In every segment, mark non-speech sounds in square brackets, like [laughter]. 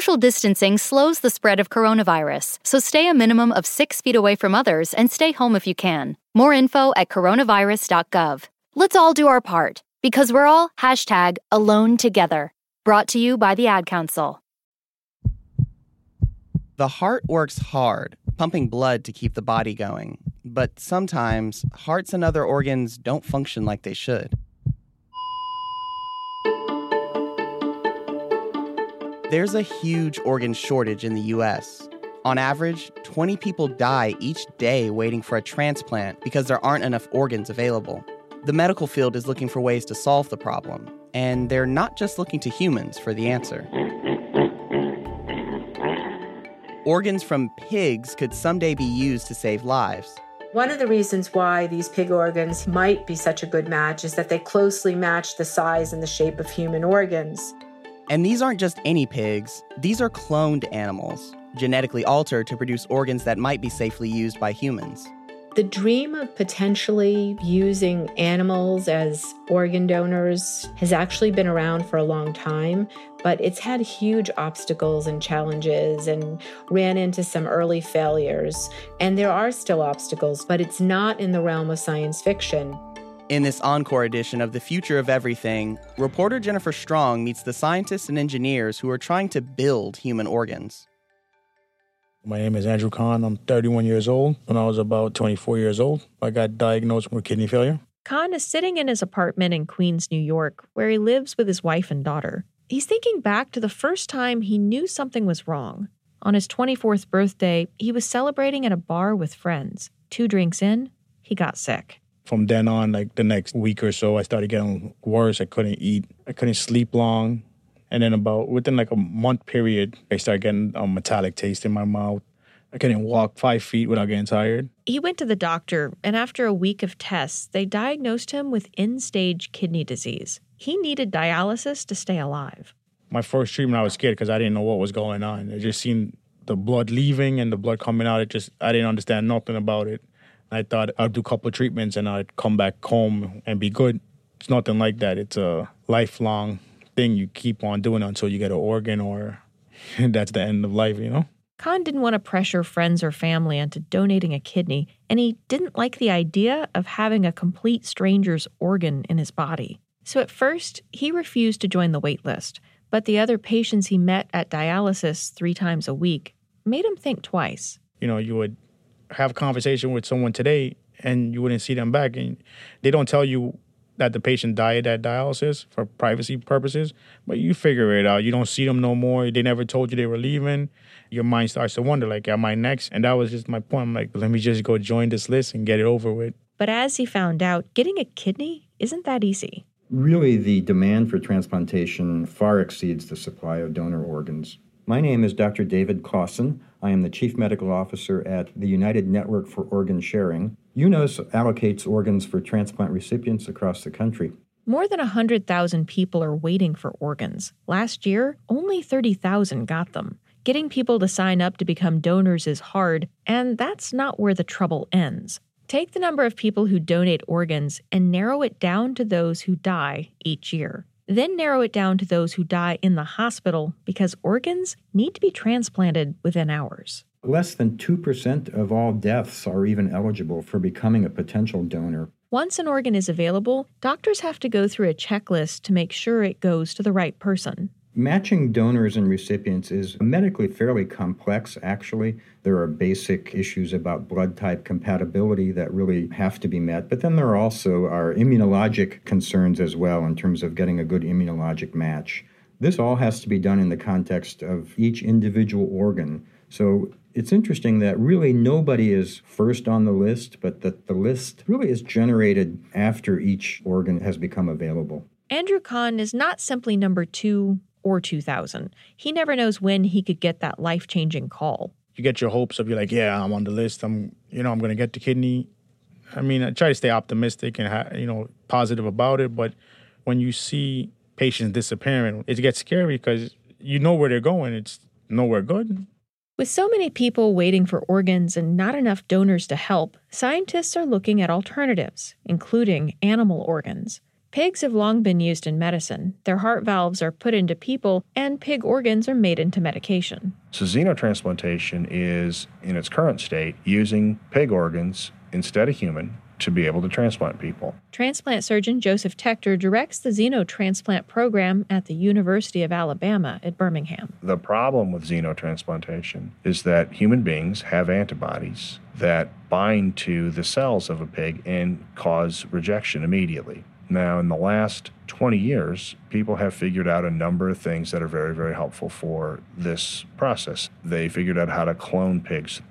Social distancing slows the spread of coronavirus, so stay a minimum of six feet away from others and stay home if you can. More info at coronavirus.gov. Let's all do our part because we're all hashtag alone together. Brought to you by the Ad Council. The heart works hard, pumping blood to keep the body going. But sometimes hearts and other organs don't function like they should. There's a huge organ shortage in the US. On average, 20 people die each day waiting for a transplant because there aren't enough organs available. The medical field is looking for ways to solve the problem, and they're not just looking to humans for the answer. Organs from pigs could someday be used to save lives. One of the reasons why these pig organs might be such a good match is that they closely match the size and the shape of human organs. And these aren't just any pigs, these are cloned animals, genetically altered to produce organs that might be safely used by humans. The dream of potentially using animals as organ donors has actually been around for a long time, but it's had huge obstacles and challenges and ran into some early failures. And there are still obstacles, but it's not in the realm of science fiction. In this encore edition of The Future of Everything, reporter Jennifer Strong meets the scientists and engineers who are trying to build human organs. My name is Andrew Kahn. I'm 31 years old. When I was about 24 years old, I got diagnosed with kidney failure. Kahn is sitting in his apartment in Queens, New York, where he lives with his wife and daughter. He's thinking back to the first time he knew something was wrong. On his 24th birthday, he was celebrating at a bar with friends. Two drinks in, he got sick from then on, like the next week or so, I started getting worse. I couldn't eat. I couldn't sleep long. And then about within like a month period, I started getting a metallic taste in my mouth. I couldn't walk five feet without getting tired. He went to the doctor, and after a week of tests, they diagnosed him with end stage kidney disease. He needed dialysis to stay alive. My first treatment, I was scared because I didn't know what was going on. I just seen the blood leaving and the blood coming out. It just, I didn't understand nothing about it. I thought I'd do a couple of treatments and I'd come back home and be good. It's nothing like that. It's a lifelong thing you keep on doing until you get an organ or [laughs] that's the end of life, you know? Kahn didn't want to pressure friends or family into donating a kidney, and he didn't like the idea of having a complete stranger's organ in his body. So at first, he refused to join the wait list, but the other patients he met at dialysis three times a week made him think twice. You know, you would have a conversation with someone today and you wouldn't see them back and they don't tell you that the patient died at dialysis for privacy purposes, but you figure it out. You don't see them no more. They never told you they were leaving. Your mind starts to wonder, like, am I next? And that was just my point. I'm like, let me just go join this list and get it over with. But as he found out, getting a kidney isn't that easy. Really, the demand for transplantation far exceeds the supply of donor organs. My name is Dr. David Klassen. I am the Chief Medical Officer at the United Network for Organ Sharing. UNOS allocates organs for transplant recipients across the country. More than 100,000 people are waiting for organs. Last year, only 30,000 got them. Getting people to sign up to become donors is hard, and that's not where the trouble ends. Take the number of people who donate organs and narrow it down to those who die each year. Then narrow it down to those who die in the hospital because organs need to be transplanted within hours. Less than 2% of all deaths are even eligible for becoming a potential donor. Once an organ is available, doctors have to go through a checklist to make sure it goes to the right person. Matching donors and recipients is medically fairly complex, actually. There are basic issues about blood type compatibility that really have to be met, but then there are also are immunologic concerns as well in terms of getting a good immunologic match. This all has to be done in the context of each individual organ. So it's interesting that really nobody is first on the list, but that the list really is generated after each organ has become available. Andrew Kahn is not simply number two or 2000. He never knows when he could get that life changing call. You get your hopes up. you're like, yeah, I'm on the list. I'm, you know, I'm going to get the kidney. I mean, I try to stay optimistic and ha- you know positive about it, but when you see patients disappearing, it gets scary because you know where they're going. It's nowhere good. With so many people waiting for organs and not enough donors to help, scientists are looking at alternatives, including animal organs. Pigs have long been used in medicine. Their heart valves are put into people, and pig organs are made into medication. So, xenotransplantation is, in its current state, using pig organs instead of human to be able to transplant people. Transplant surgeon Joseph Tector directs the xenotransplant program at the University of Alabama at Birmingham. The problem with xenotransplantation is that human beings have antibodies that bind to the cells of a pig and cause rejection immediately. Now, in the last 20 years, people have figured out a number of things that are very, very helpful for this process. They figured out how to clone pigs.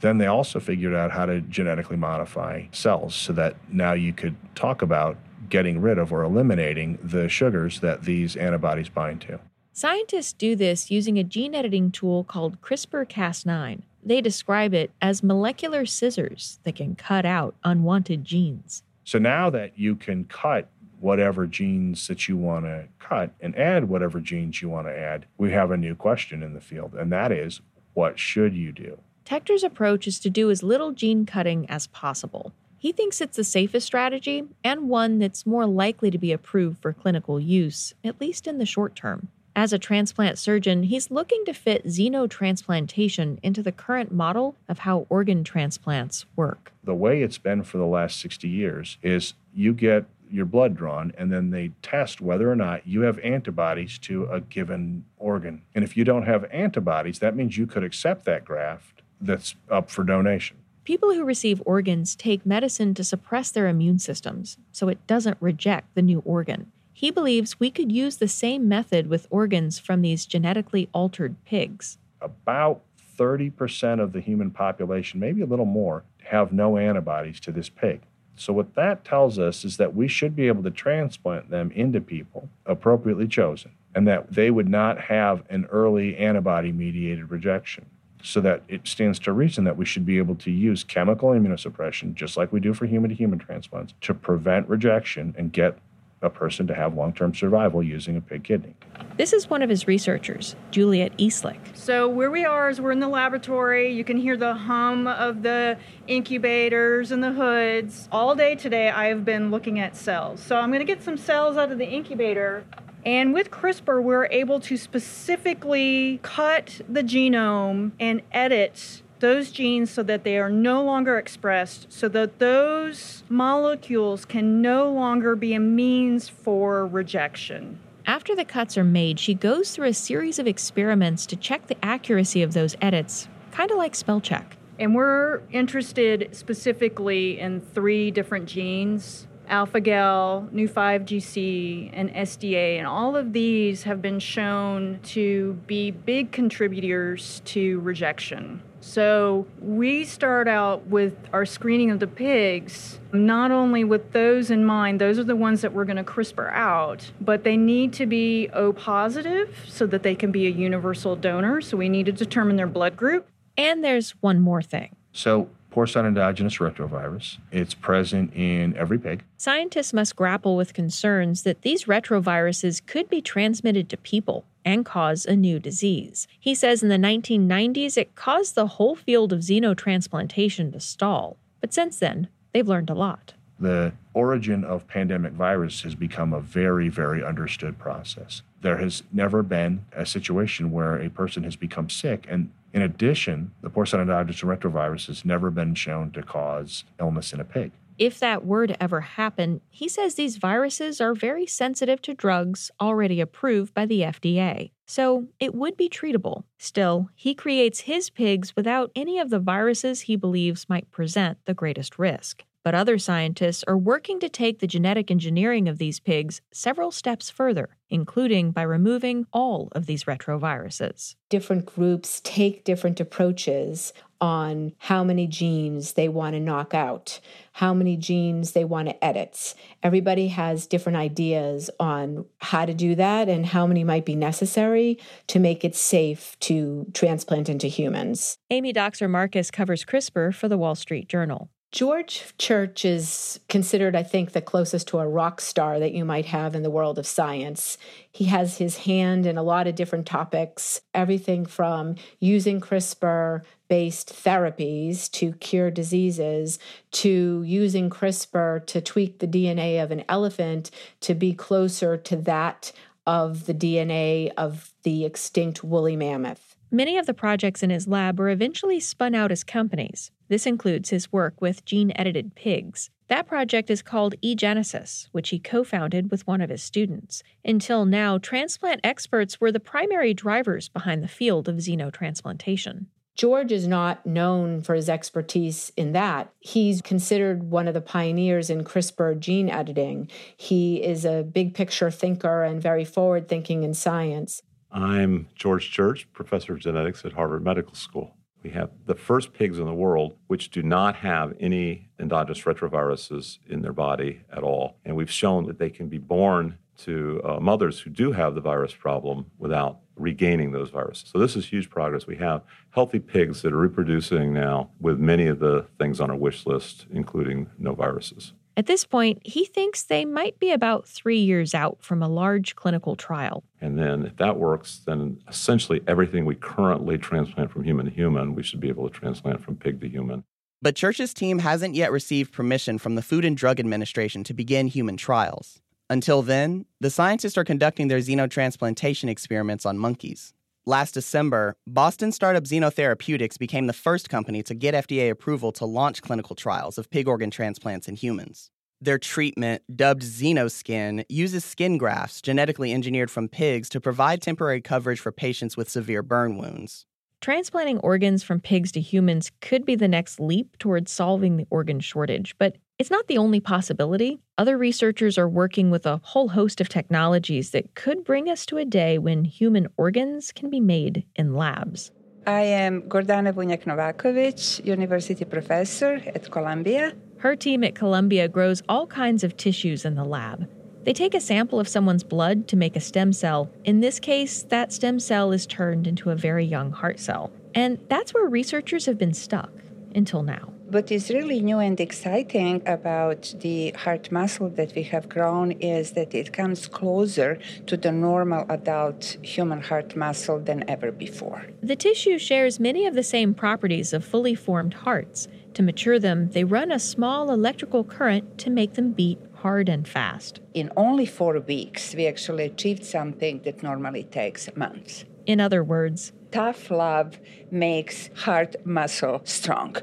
Then they also figured out how to genetically modify cells so that now you could talk about getting rid of or eliminating the sugars that these antibodies bind to. Scientists do this using a gene editing tool called CRISPR Cas9. They describe it as molecular scissors that can cut out unwanted genes. So now that you can cut whatever genes that you want to cut and add whatever genes you want to add, we have a new question in the field, and that is what should you do? Tector's approach is to do as little gene cutting as possible. He thinks it's the safest strategy and one that's more likely to be approved for clinical use, at least in the short term. As a transplant surgeon, he's looking to fit xenotransplantation into the current model of how organ transplants work. The way it's been for the last 60 years is you get your blood drawn and then they test whether or not you have antibodies to a given organ. And if you don't have antibodies, that means you could accept that graft that's up for donation. People who receive organs take medicine to suppress their immune systems so it doesn't reject the new organ. He believes we could use the same method with organs from these genetically altered pigs. About 30% of the human population, maybe a little more, have no antibodies to this pig. So, what that tells us is that we should be able to transplant them into people appropriately chosen, and that they would not have an early antibody mediated rejection. So, that it stands to reason that we should be able to use chemical immunosuppression, just like we do for human to human transplants, to prevent rejection and get a person to have long term survival using a pig kidney. This is one of his researchers, Juliet Eastlick. So, where we are is we're in the laboratory. You can hear the hum of the incubators and the hoods. All day today, I have been looking at cells. So, I'm going to get some cells out of the incubator. And with CRISPR, we're able to specifically cut the genome and edit those genes so that they are no longer expressed, so that those molecules can no longer be a means for rejection. After the cuts are made, she goes through a series of experiments to check the accuracy of those edits, kind of like spell check. And we're interested specifically in three different genes alpha gal, Neu5Gc, and SDA. And all of these have been shown to be big contributors to rejection. So we start out with our screening of the pigs, not only with those in mind, those are the ones that we're going to CRISPR out, but they need to be O positive so that they can be a universal donor. So we need to determine their blood group. And there's one more thing. So porcine endogenous retrovirus. It's present in every pig. Scientists must grapple with concerns that these retroviruses could be transmitted to people and cause a new disease. He says in the 1990s it caused the whole field of xenotransplantation to stall. But since then, they've learned a lot. The origin of pandemic virus has become a very, very understood process. There has never been a situation where a person has become sick. And in addition, the porcine endogenous retrovirus has never been shown to cause illness in a pig. If that were to ever happen, he says these viruses are very sensitive to drugs already approved by the FDA, so it would be treatable. Still, he creates his pigs without any of the viruses he believes might present the greatest risk. But other scientists are working to take the genetic engineering of these pigs several steps further, including by removing all of these retroviruses. Different groups take different approaches on how many genes they want to knock out, how many genes they want to edit. Everybody has different ideas on how to do that and how many might be necessary to make it safe to transplant into humans. Amy Dockser Marcus covers CRISPR for the Wall Street Journal. George Church is considered, I think, the closest to a rock star that you might have in the world of science. He has his hand in a lot of different topics, everything from using CRISPR based therapies to cure diseases to using CRISPR to tweak the DNA of an elephant to be closer to that of the DNA of the extinct woolly mammoth. Many of the projects in his lab were eventually spun out as companies. This includes his work with gene edited pigs. That project is called eGenesis, which he co founded with one of his students. Until now, transplant experts were the primary drivers behind the field of xenotransplantation. George is not known for his expertise in that. He's considered one of the pioneers in CRISPR gene editing. He is a big picture thinker and very forward thinking in science. I'm George Church, professor of genetics at Harvard Medical School. We have the first pigs in the world which do not have any endogenous retroviruses in their body at all. And we've shown that they can be born to uh, mothers who do have the virus problem without regaining those viruses. So this is huge progress. We have healthy pigs that are reproducing now with many of the things on our wish list, including no viruses. At this point, he thinks they might be about three years out from a large clinical trial. And then, if that works, then essentially everything we currently transplant from human to human, we should be able to transplant from pig to human. But Church's team hasn't yet received permission from the Food and Drug Administration to begin human trials. Until then, the scientists are conducting their xenotransplantation experiments on monkeys. Last December, Boston startup Xenotherapeutics became the first company to get FDA approval to launch clinical trials of pig organ transplants in humans. Their treatment, dubbed Xenoskin, uses skin grafts genetically engineered from pigs to provide temporary coverage for patients with severe burn wounds. Transplanting organs from pigs to humans could be the next leap towards solving the organ shortage, but it's not the only possibility. Other researchers are working with a whole host of technologies that could bring us to a day when human organs can be made in labs. I am Gordana Vunjak Novakovic, university professor at Columbia. Her team at Columbia grows all kinds of tissues in the lab. They take a sample of someone's blood to make a stem cell. In this case, that stem cell is turned into a very young heart cell. And that's where researchers have been stuck until now. What is really new and exciting about the heart muscle that we have grown is that it comes closer to the normal adult human heart muscle than ever before. The tissue shares many of the same properties of fully formed hearts. To mature them, they run a small electrical current to make them beat hard and fast. In only four weeks, we actually achieved something that normally takes months. In other words, tough love makes heart muscle strong.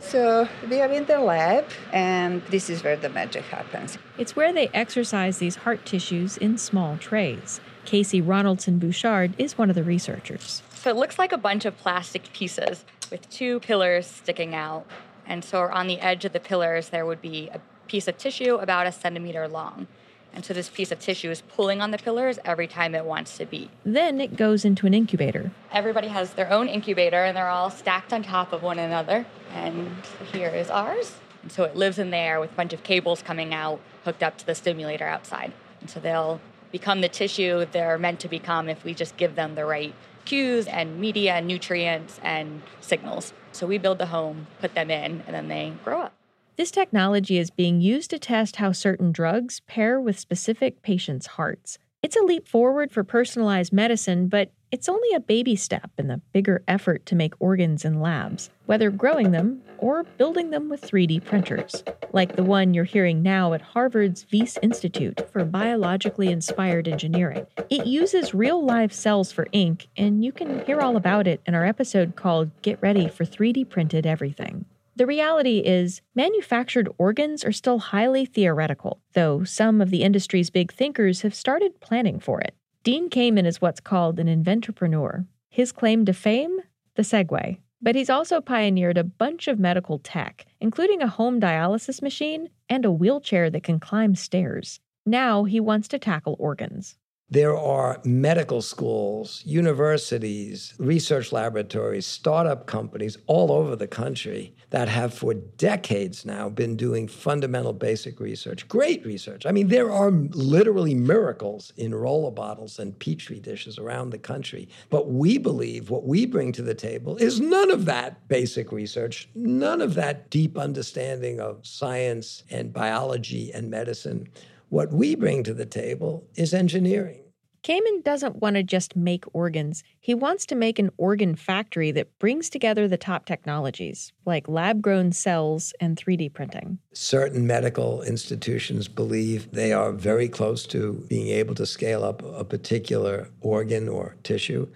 So we are in the lab, and this is where the magic happens. It's where they exercise these heart tissues in small trays. Kacey Ronaldson Bouchard is one of the researchers. So it looks like a bunch of plastic pieces with two pillars sticking out. And so on the edge of the pillars, there would be a piece of tissue about a centimeter long. And so this piece of tissue is pulling on the pillars every time it wants to beat. Then it goes into an incubator. Everybody has their own incubator and they're all stacked on top of one another. And here is ours. And so it lives in there with a bunch of cables coming out hooked up to the stimulator outside. And so they'll become the tissue they're meant to become if we just give them the right cues and media and nutrients and signals. So we build the home, put them in, and then they grow up. This technology is being used to test how certain drugs pair with specific patients' hearts. It's a leap forward for personalized medicine, but it's only a baby step in the bigger effort to make organs in labs, whether growing them or building them with 3D printers, like the one you're hearing now at Harvard's Wyss Institute for Biologically Inspired Engineering. It uses real live cells for ink, and you can hear all about it in our episode called Get Ready for 3D Printed Everything. The reality is, manufactured organs are still highly theoretical, though some of the industry's big thinkers have started planning for it. Dean Kamen is what's called an inventorpreneur. His claim to fame? The Segway. But he's also pioneered a bunch of medical tech, including a home dialysis machine and a wheelchair that can climb stairs. Now he wants to tackle organs. There are medical schools, universities, research laboratories, startup companies all over the country that have for decades now been doing fundamental basic research. Great research. I mean, there are literally miracles in roller bottles and petri dishes around the country. But we believe what we bring to the table is none of that basic research, none of that deep understanding of science and biology and medicine. What we bring to the table is engineering. Kamen doesn't want to just make organs. He wants to make an organ factory that brings together the top technologies, like lab grown cells and 3D printing. Certain medical institutions believe they are very close to being able to scale up a particular organ or tissue.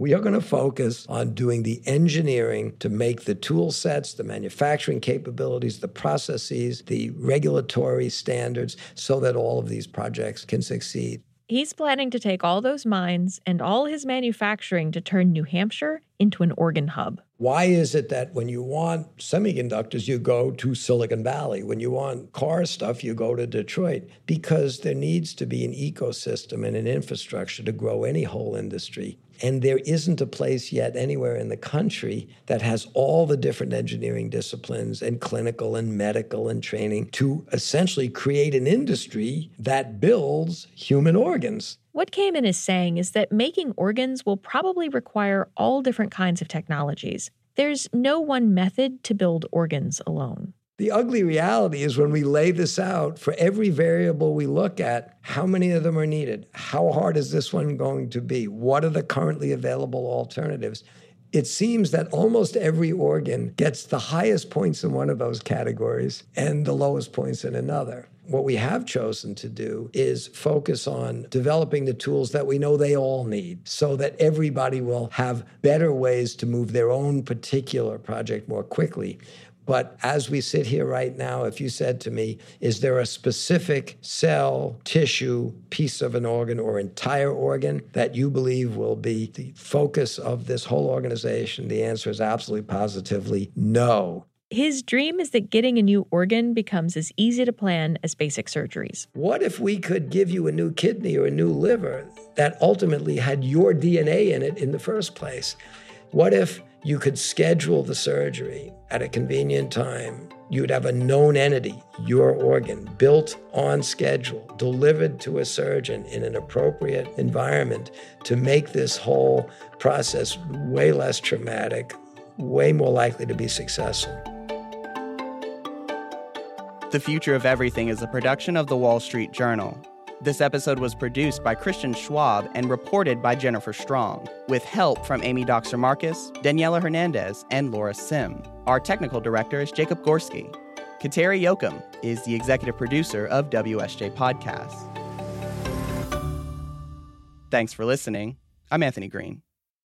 We are going to focus on doing the engineering to make the tool sets, the manufacturing capabilities, the processes, the regulatory standards, so that all of these projects can succeed. He's planning to take all those mines and all his manufacturing to turn New Hampshire into an organ hub. Why is it that when you want semiconductors, you go to Silicon Valley? When you want car stuff, you go to Detroit? Because there needs to be an ecosystem and an infrastructure to grow any whole industry. And there isn't a place yet anywhere in the country that has all the different engineering disciplines and clinical and medical and training to essentially create an industry that builds human organs. What Kamen is saying is that making organs will probably require all different kinds of technologies. There's no one method to build organs alone. The ugly reality is when we lay this out, for every variable we look at, how many of them are needed? How hard is this one going to be? What are the currently available alternatives? It seems that almost every organ gets the highest points in one of those categories and the lowest points in another. What we have chosen to do is focus on developing the tools that we know they all need so that everybody will have better ways to move their own particular project more quickly. But as we sit here right now, if you said to me, is there a specific cell, tissue, piece of an organ, or entire organ that you believe will be the focus of this whole organization? The answer is absolutely positively no. His dream is that getting a new organ becomes as easy to plan as basic surgeries. What if we could give you a new kidney or a new liver that ultimately had your DNA in it in the first place? What if you could schedule the surgery at a convenient time? You'd have a known entity, your organ, built on schedule, delivered to a surgeon in an appropriate environment to make this whole process way less traumatic, way more likely to be successful. The Future of Everything is a production of the Wall Street Journal. This episode was produced by Christian Schwab and reported by Jennifer Strong, with help from Amy Dockser Marcus, Daniela Hernandez, and Laura Sim. Our technical director is Jacob Gorski. Kateri Jochum is the executive producer of WSJ Podcasts. Thanks for listening. I'm Anthony Green.